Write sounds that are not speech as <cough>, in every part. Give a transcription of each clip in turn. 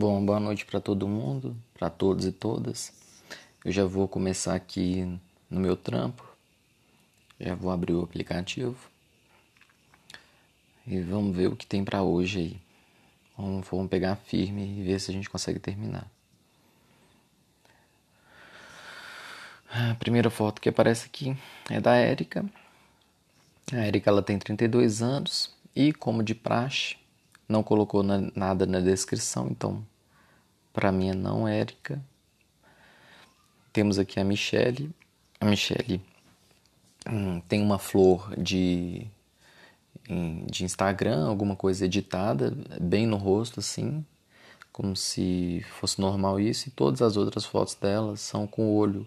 Bom, boa noite para todo mundo, para todos e todas. Eu já vou começar aqui no meu trampo. Já vou abrir o aplicativo. E vamos ver o que tem para hoje aí. Vamos, vamos pegar firme e ver se a gente consegue terminar. A primeira foto que aparece aqui é da Érica. A Érica ela tem 32 anos e, como de praxe, não colocou na, nada na descrição, então para mim é não Érica. Temos aqui a Michele. A Michele hum, tem uma flor de, de Instagram, alguma coisa editada, bem no rosto assim, como se fosse normal isso, e todas as outras fotos dela são com o olho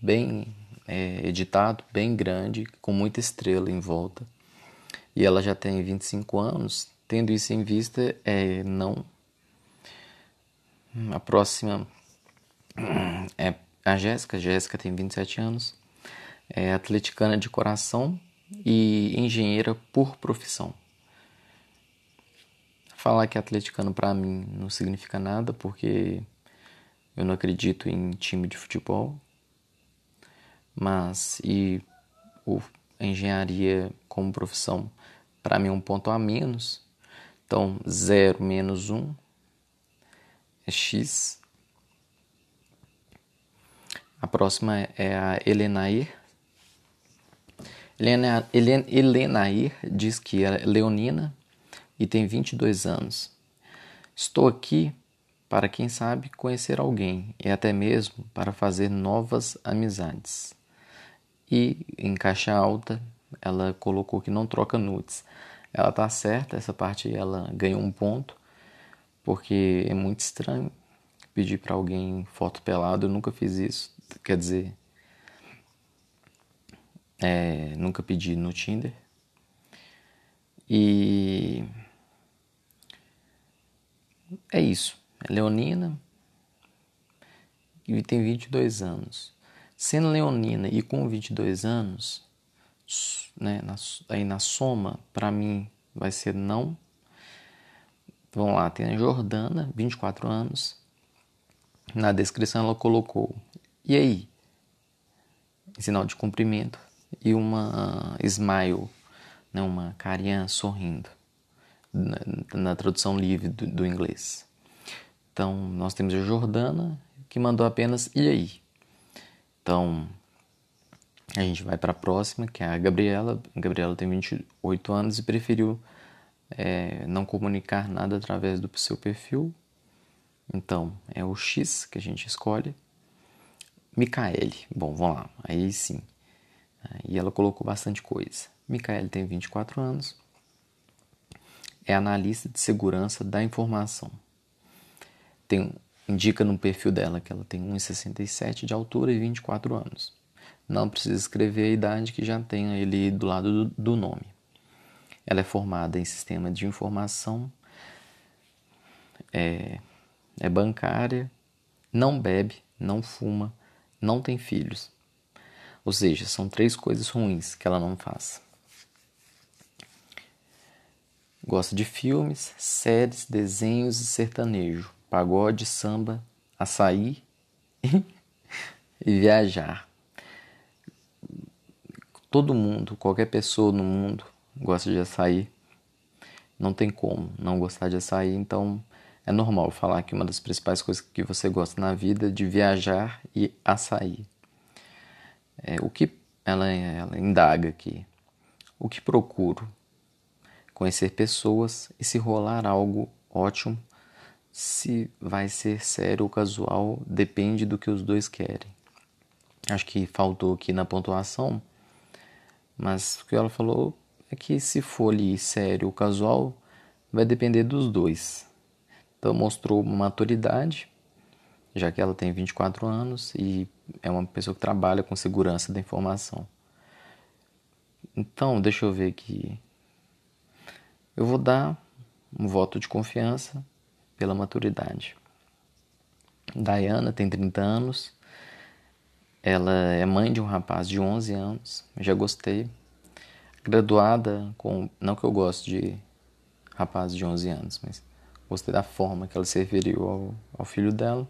bem é, editado, bem grande, com muita estrela em volta. E ela já tem 25 anos, Tendo isso em vista, é não. A próxima é a Jéssica. Jéssica tem 27 anos, é atleticana de coração e engenheira por profissão. Falar que é atleticano para mim não significa nada, porque eu não acredito em time de futebol. Mas e o, a engenharia como profissão para mim é um ponto a menos então, 0 menos 1 é x. A próxima é a Elenair. Helena, Elenair diz que é leonina e tem 22 anos. Estou aqui para, quem sabe, conhecer alguém e até mesmo para fazer novas amizades. E em caixa alta, ela colocou que não troca nudes. Ela tá certa, essa parte ela ganhou um ponto, porque é muito estranho pedir para alguém foto pelado, eu nunca fiz isso, quer dizer, é, nunca pedi no Tinder. E é isso. É leonina e tem 22 anos. Sendo leonina e com 22 anos, né, na, aí na soma, para mim vai ser não. Vamos lá, tem a Jordana, 24 anos. Na descrição ela colocou, e aí? Sinal de cumprimento e uma smile, né, uma carinha sorrindo, na, na tradução livre do, do inglês. Então, nós temos a Jordana, que mandou apenas e aí? Então, a gente vai para a próxima, que é a Gabriela. A Gabriela tem 28 anos e preferiu é, não comunicar nada através do seu perfil. Então, é o X que a gente escolhe. Micaele. Bom, vamos lá. Aí sim. E ela colocou bastante coisa. Micaele tem 24 anos. É analista de segurança da informação. Tem, indica no perfil dela que ela tem 1,67 de altura e 24 anos. Não precisa escrever a idade que já tem ali do lado do, do nome. Ela é formada em sistema de informação, é, é bancária, não bebe, não fuma, não tem filhos. Ou seja, são três coisas ruins que ela não faz. Gosta de filmes, séries, desenhos e sertanejo, pagode, samba, açaí <laughs> e viajar todo mundo, qualquer pessoa no mundo gosta de açaí. Não tem como não gostar de açaí, então é normal falar que uma das principais coisas que você gosta na vida é de viajar e açaí. É, o que ela, ela indaga aqui? O que procuro? Conhecer pessoas e se rolar algo ótimo, se vai ser sério ou casual, depende do que os dois querem. Acho que faltou aqui na pontuação mas o que ela falou é que se for ali sério ou casual, vai depender dos dois. Então mostrou uma maturidade, já que ela tem 24 anos e é uma pessoa que trabalha com segurança da informação. Então, deixa eu ver aqui. Eu vou dar um voto de confiança pela maturidade. Diana tem 30 anos, ela é mãe de um rapaz de 11 anos, já gostei. Graduada com. Não que eu goste de rapazes de 11 anos, mas gostei da forma que ela se referiu ao, ao filho dela.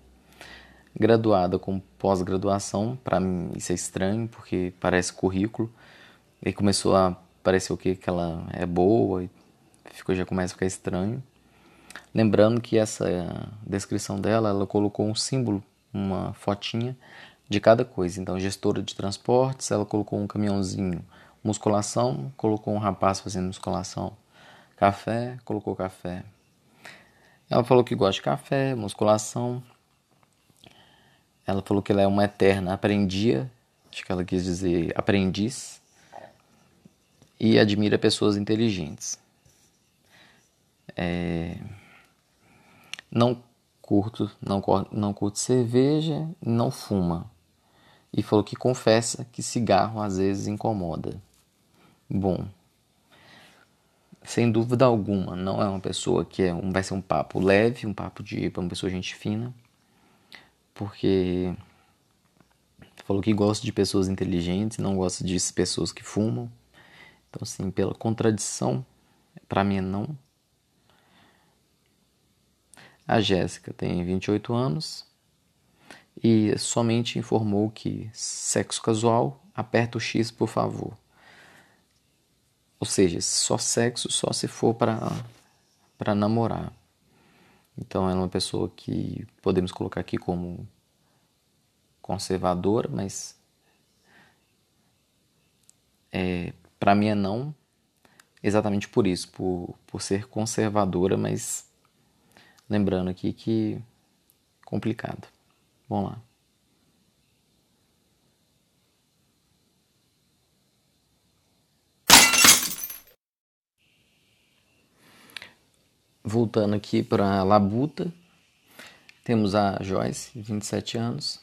Graduada com pós-graduação, para mim isso é estranho, porque parece currículo. E começou a parecer o que que ela é boa, e ficou, já começa a ficar estranho. Lembrando que essa descrição dela, ela colocou um símbolo, uma fotinha de cada coisa. Então, gestora de transportes, ela colocou um caminhãozinho. Musculação, colocou um rapaz fazendo musculação. Café, colocou café. Ela falou que gosta de café, musculação. Ela falou que ela é uma eterna aprendia, acho que ela quis dizer aprendiz, e admira pessoas inteligentes. É... Não curto, não, não curto cerveja, não fuma e falou que confessa que cigarro às vezes incomoda. Bom, sem dúvida alguma, não é uma pessoa que é um, vai ser um papo leve, um papo de uma pessoa gente fina, porque falou que gosta de pessoas inteligentes, não gosta de pessoas que fumam. Então, assim, pela contradição, para mim é não. A Jéssica tem 28 anos, e somente informou que sexo casual, aperta o X por favor. Ou seja, só sexo só se for para namorar. Então ela é uma pessoa que podemos colocar aqui como conservadora, mas é, para mim é não exatamente por isso, por, por ser conservadora, mas lembrando aqui que complicado. Vamos lá. Voltando aqui para Labuta, temos a Joyce, 27 anos.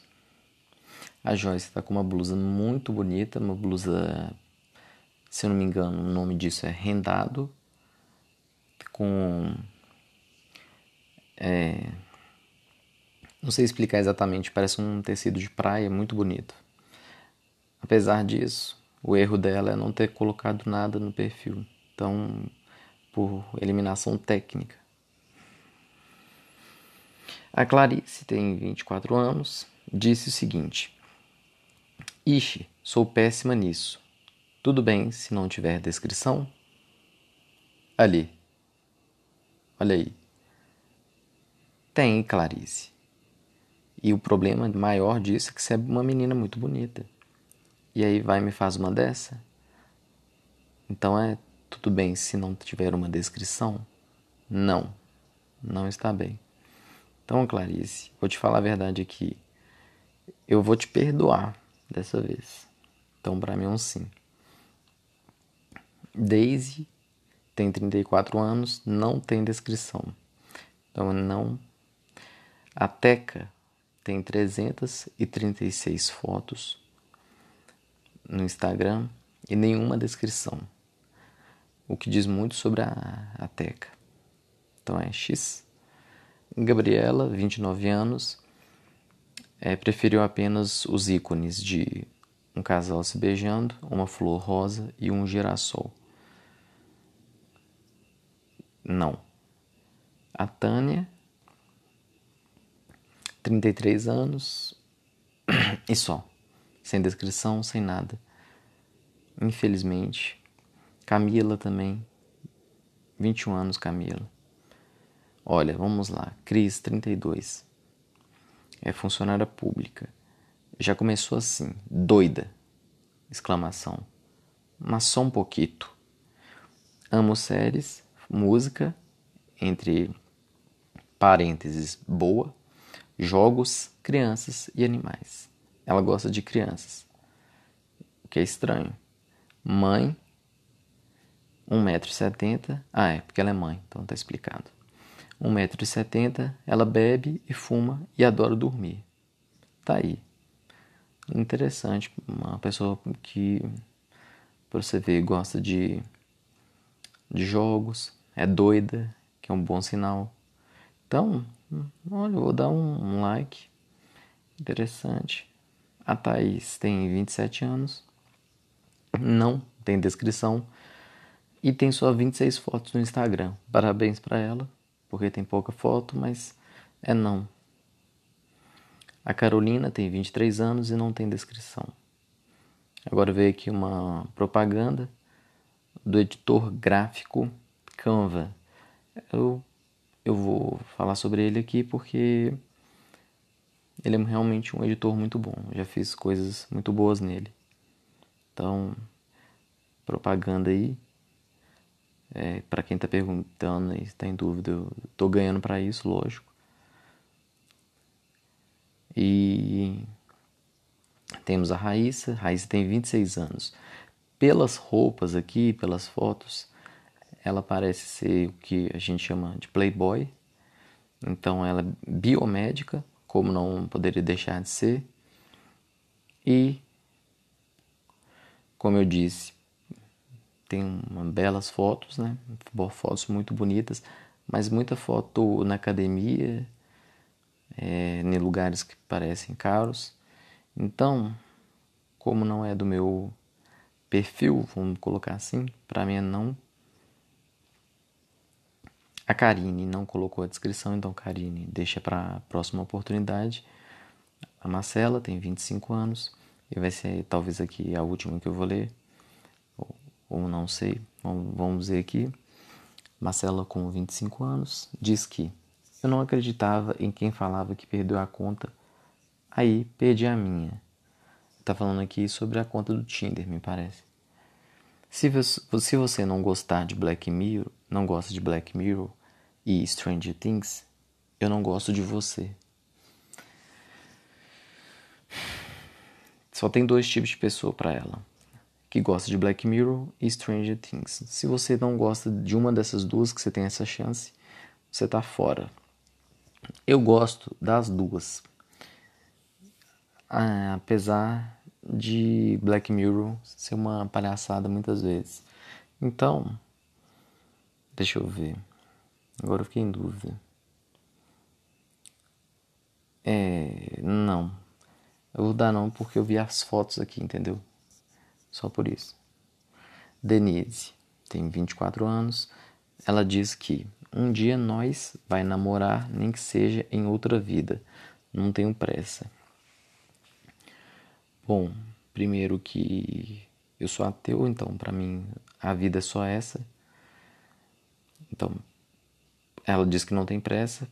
A Joyce está com uma blusa muito bonita, uma blusa, se eu não me engano, o nome disso é rendado, com é, não sei explicar exatamente, parece um tecido de praia muito bonito. Apesar disso, o erro dela é não ter colocado nada no perfil. Então, por eliminação técnica. A Clarice tem 24 anos, disse o seguinte: Ixi, sou péssima nisso. Tudo bem se não tiver descrição? Ali. Olha aí. Tem, Clarice. E o problema maior disso é que você é uma menina muito bonita. E aí vai e me faz uma dessa? Então é tudo bem se não tiver uma descrição? Não, não está bem. Então, Clarice, vou te falar a verdade aqui. Eu vou te perdoar dessa vez. Então, para mim é um sim. Daisy tem 34 anos, não tem descrição. Então, não. A Teca tem 336 fotos no Instagram e nenhuma descrição, o que diz muito sobre a, a Teca. Então é X. Gabriela, 29 anos, é, preferiu apenas os ícones de um casal se beijando, uma flor rosa e um girassol. Não. A Tânia 33 anos <clears throat> e só. Sem descrição, sem nada. Infelizmente. Camila também. 21 anos, Camila. Olha, vamos lá. Cris, 32. É funcionária pública. Já começou assim, doida. Exclamação. Mas só um pouquito. Amo séries, música, entre parênteses, boa, jogos, crianças e animais. Ela gosta de crianças, o que é estranho. Mãe, 1,70m. Ah, é, porque ela é mãe, então tá explicado. 1,70m, ela bebe e fuma e adora dormir. Tá aí. Interessante, uma pessoa que, pra você ver, gosta de, de jogos, é doida, que é um bom sinal. Então, olha, vou dar um, like. Interessante. A Thaís tem 27 anos. Não tem descrição e tem só 26 fotos no Instagram. Parabéns para ela, porque tem pouca foto, mas é não. A Carolina tem 23 anos e não tem descrição. Agora veio aqui uma propaganda do editor gráfico Canva. Eu, eu vou falar sobre ele aqui porque ele é realmente um editor muito bom. já fiz coisas muito boas nele. Então, propaganda aí. É, para quem está perguntando e está em dúvida, eu tô ganhando para isso, lógico. E temos a Raíssa. Raíssa tem 26 anos. Pelas roupas aqui, pelas fotos, ela parece ser o que a gente chama de playboy. Então ela é biomédica, como não poderia deixar de ser. E como eu disse, tem uma, belas fotos, né? Fotos muito bonitas, mas muita foto na academia, é, em lugares que parecem caros. Então, como não é do meu perfil, vamos colocar assim, para mim não. A Karine não colocou a descrição, então Karine deixa para a próxima oportunidade. A Marcela tem 25 anos e vai ser talvez aqui a última que eu vou ler ou não sei, vamos ver aqui. Marcela, com 25 anos, diz que eu não acreditava em quem falava que perdeu a conta, aí perdi a minha. Tá falando aqui sobre a conta do Tinder, me parece. Se você não gostar de Black Mirror, não gosta de Black Mirror e Stranger Things, eu não gosto de você. Só tem dois tipos de pessoa para ela que gosta de Black Mirror e Stranger Things. Se você não gosta de uma dessas duas, que você tem essa chance, você tá fora. Eu gosto das duas. Ah, apesar de Black Mirror ser uma palhaçada muitas vezes. Então, deixa eu ver. Agora eu fiquei em dúvida. É, não. Eu vou dar não porque eu vi as fotos aqui, entendeu? só por isso. Denise tem 24 anos. Ela diz que um dia nós vai namorar, nem que seja em outra vida. Não tenho pressa. Bom, primeiro que eu sou ateu, então para mim a vida é só essa. Então, ela diz que não tem pressa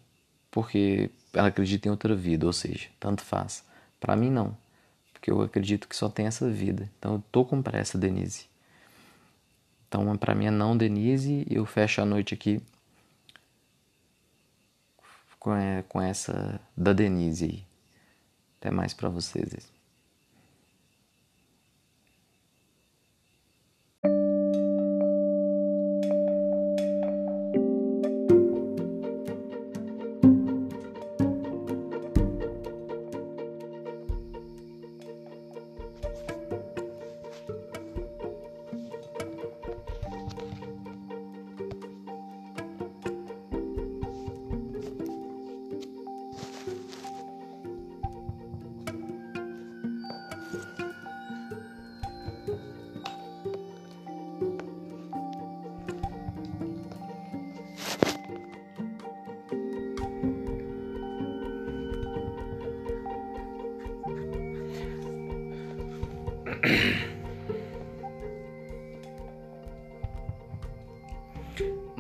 porque ela acredita em outra vida, ou seja, tanto faz. Para mim não porque eu acredito que só tem essa vida. Então eu tô com pressa, Denise. Então para mim é não, Denise, eu fecho a noite aqui com, é, com essa da Denise aí. Até mais para vocês.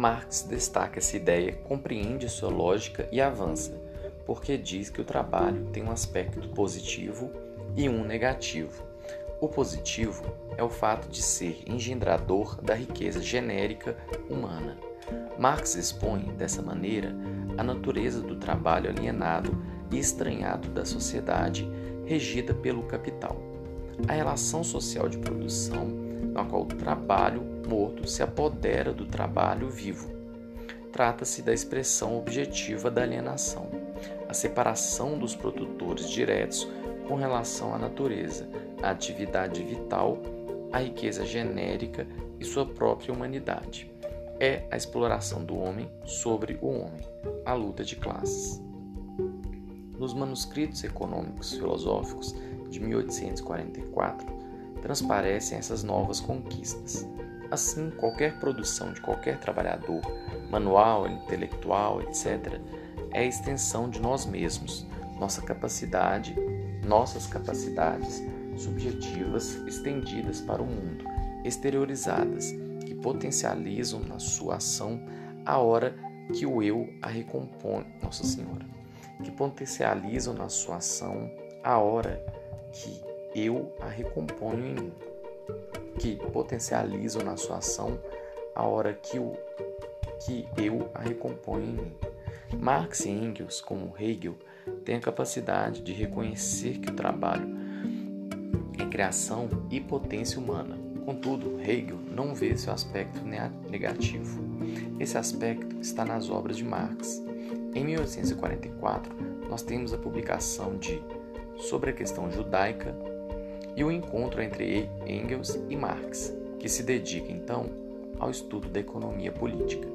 Marx destaca essa ideia, compreende sua lógica e avança, porque diz que o trabalho tem um aspecto positivo e um negativo. O positivo é o fato de ser engendrador da riqueza genérica humana. Marx expõe, dessa maneira, a natureza do trabalho alienado e estranhado da sociedade regida pelo capital. A relação social de produção, na qual o trabalho morto se apodera do trabalho vivo. Trata-se da expressão objetiva da alienação, a separação dos produtores diretos com relação à natureza, à atividade vital, à riqueza genérica e sua própria humanidade. É a exploração do homem sobre o homem, a luta de classes. Nos manuscritos econômicos filosóficos de 1844, transparecem essas novas conquistas. Assim, qualquer produção de qualquer trabalhador, manual, intelectual, etc., é a extensão de nós mesmos, nossa capacidade, nossas capacidades subjetivas estendidas para o mundo, exteriorizadas, que potencializam na sua ação a hora que o eu a recompõe, Nossa Senhora, que potencializam na sua ação a hora que eu a recomponho em mim, que potencializam na sua ação a hora que, o, que eu a recomponho em mim. Marx e Engels, como Hegel, têm a capacidade de reconhecer que o trabalho é criação e potência humana. Contudo, Hegel não vê seu aspecto negativo. Esse aspecto está nas obras de Marx. Em 1844, nós temos a publicação de Sobre a Questão Judaica e o encontro entre Engels e Marx, que se dedica então ao estudo da economia política.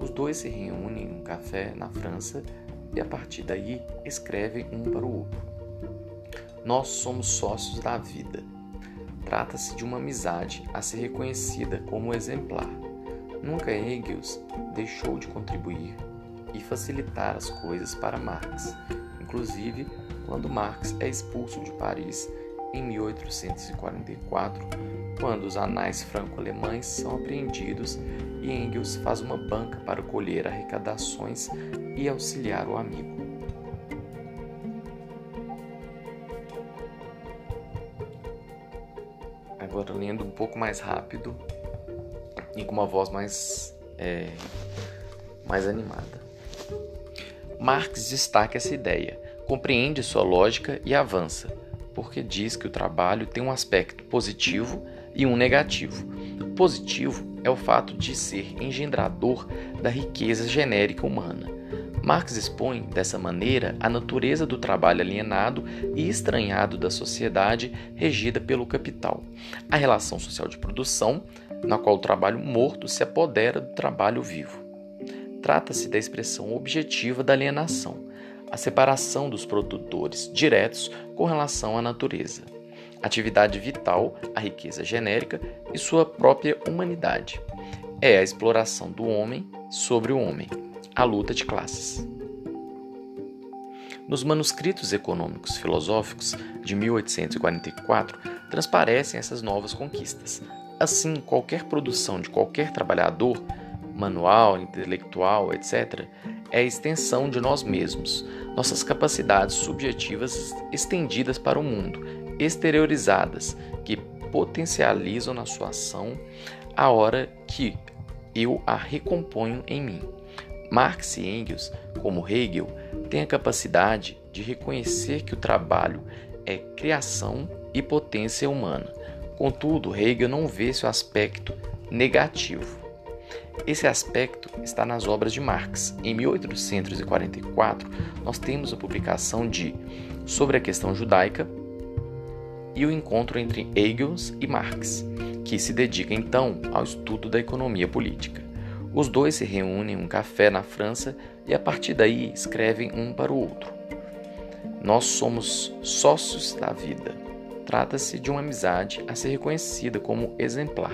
Os dois se reúnem em um café na França e a partir daí escrevem um para o outro. Nós somos sócios da vida. Trata-se de uma amizade a ser reconhecida como exemplar. Nunca Engels deixou de contribuir e facilitar as coisas para Marx, inclusive quando Marx é expulso de Paris em 1844, quando os anais franco-alemães são apreendidos e Engels faz uma banca para colher arrecadações e auxiliar o amigo. Agora lendo um pouco mais rápido e com uma voz mais, é, mais animada. Marx destaca essa ideia, compreende sua lógica e avança, porque diz que o trabalho tem um aspecto positivo e um negativo. O positivo é o fato de ser engendrador da riqueza genérica humana. Marx expõe, dessa maneira, a natureza do trabalho alienado e estranhado da sociedade regida pelo capital, a relação social de produção, na qual o trabalho morto se apodera do trabalho vivo. Trata-se da expressão objetiva da alienação, a separação dos produtores diretos com relação à natureza, atividade vital, a riqueza genérica e sua própria humanidade. É a exploração do homem sobre o homem, a luta de classes. Nos manuscritos econômicos filosóficos de 1844 transparecem essas novas conquistas. Assim, qualquer produção de qualquer trabalhador, manual, intelectual, etc., é a extensão de nós mesmos, nossas capacidades subjetivas estendidas para o mundo, exteriorizadas, que potencializam na sua ação a hora que eu a recomponho em mim. Marx e Engels, como Hegel, têm a capacidade de reconhecer que o trabalho é criação e potência humana. Contudo, Hegel não vê seu aspecto negativo. Esse aspecto está nas obras de Marx. Em 1844, nós temos a publicação de Sobre a Questão Judaica e o encontro entre Engels e Marx, que se dedica então ao estudo da economia política. Os dois se reúnem em um café na França e a partir daí escrevem um para o outro. Nós somos sócios da vida. Trata-se de uma amizade a ser reconhecida como exemplar,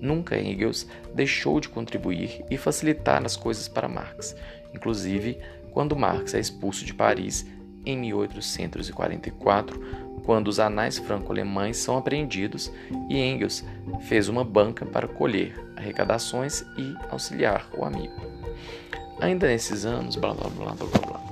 Nunca Engels deixou de contribuir e facilitar as coisas para Marx, inclusive quando Marx é expulso de Paris em 1844, quando os anais franco-alemães são apreendidos e Engels fez uma banca para colher arrecadações e auxiliar o amigo. Ainda nesses anos, blá blá blá blá blá.